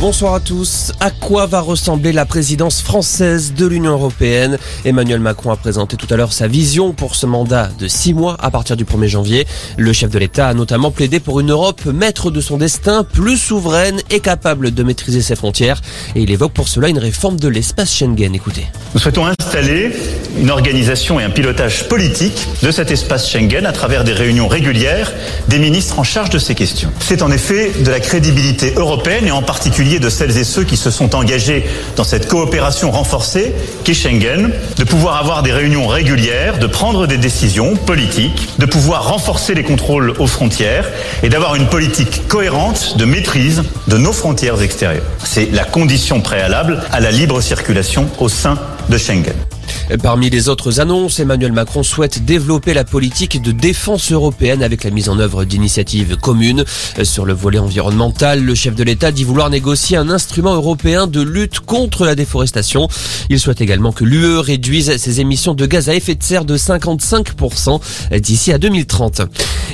Bonsoir à tous. À quoi va ressembler la présidence française de l'Union européenne? Emmanuel Macron a présenté tout à l'heure sa vision pour ce mandat de six mois à partir du 1er janvier. Le chef de l'État a notamment plaidé pour une Europe maître de son destin, plus souveraine et capable de maîtriser ses frontières. Et il évoque pour cela une réforme de l'espace Schengen. Écoutez. Nous souhaitons installer une organisation et un pilotage politique de cet espace Schengen à travers des réunions régulières des ministres en charge de ces questions. C'est en effet de la crédibilité européenne et en particulier de celles et ceux qui se sont engagés dans cette coopération renforcée qu'est Schengen, de pouvoir avoir des réunions régulières, de prendre des décisions politiques, de pouvoir renforcer les contrôles aux frontières et d'avoir une politique cohérente de maîtrise de nos frontières extérieures. C'est la condition préalable à la libre circulation au sein de Schengen. Parmi les autres annonces, Emmanuel Macron souhaite développer la politique de défense européenne avec la mise en œuvre d'initiatives communes. Sur le volet environnemental, le chef de l'État dit vouloir négocier un instrument européen de lutte contre la déforestation. Il souhaite également que l'UE réduise ses émissions de gaz à effet de serre de 55% d'ici à 2030.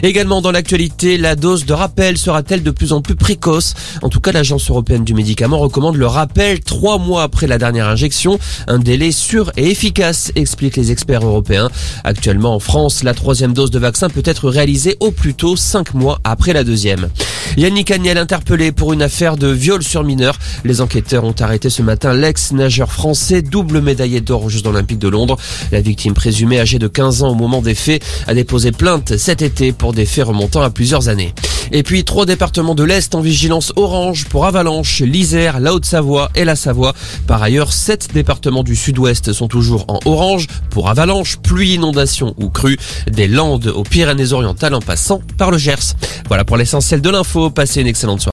Également dans l'actualité, la dose de rappel sera-t-elle de plus en plus précoce? En tout cas, l'Agence européenne du médicament recommande le rappel trois mois après la dernière injection, un délai sûr et efficace expliquent les experts européens. Actuellement en France, la troisième dose de vaccin peut être réalisée au plus tôt cinq mois après la deuxième. Yannick Agnel interpellé pour une affaire de viol sur mineur. Les enquêteurs ont arrêté ce matin l'ex-nageur français, double médaillé d'or aux Jeux Olympiques de Londres. La victime présumée âgée de 15 ans au moment des faits a déposé plainte cet été des faits remontant à plusieurs années. Et puis trois départements de l'Est en vigilance orange pour avalanche, l'Isère, la Haute-Savoie et la Savoie. Par ailleurs, sept départements du Sud-Ouest sont toujours en orange pour avalanche, pluie, inondation ou crue, des Landes aux Pyrénées-Orientales en passant par le Gers. Voilà pour l'essentiel de l'info. Passez une excellente soirée.